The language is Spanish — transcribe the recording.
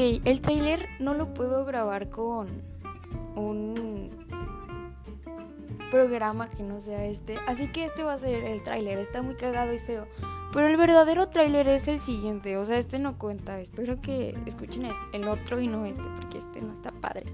el trailer no lo puedo grabar con un programa que no sea este. Así que este va a ser el tráiler. Está muy cagado y feo. Pero el verdadero tráiler es el siguiente. O sea, este no cuenta. Espero que escuchen el otro y no este. Porque este no está padre.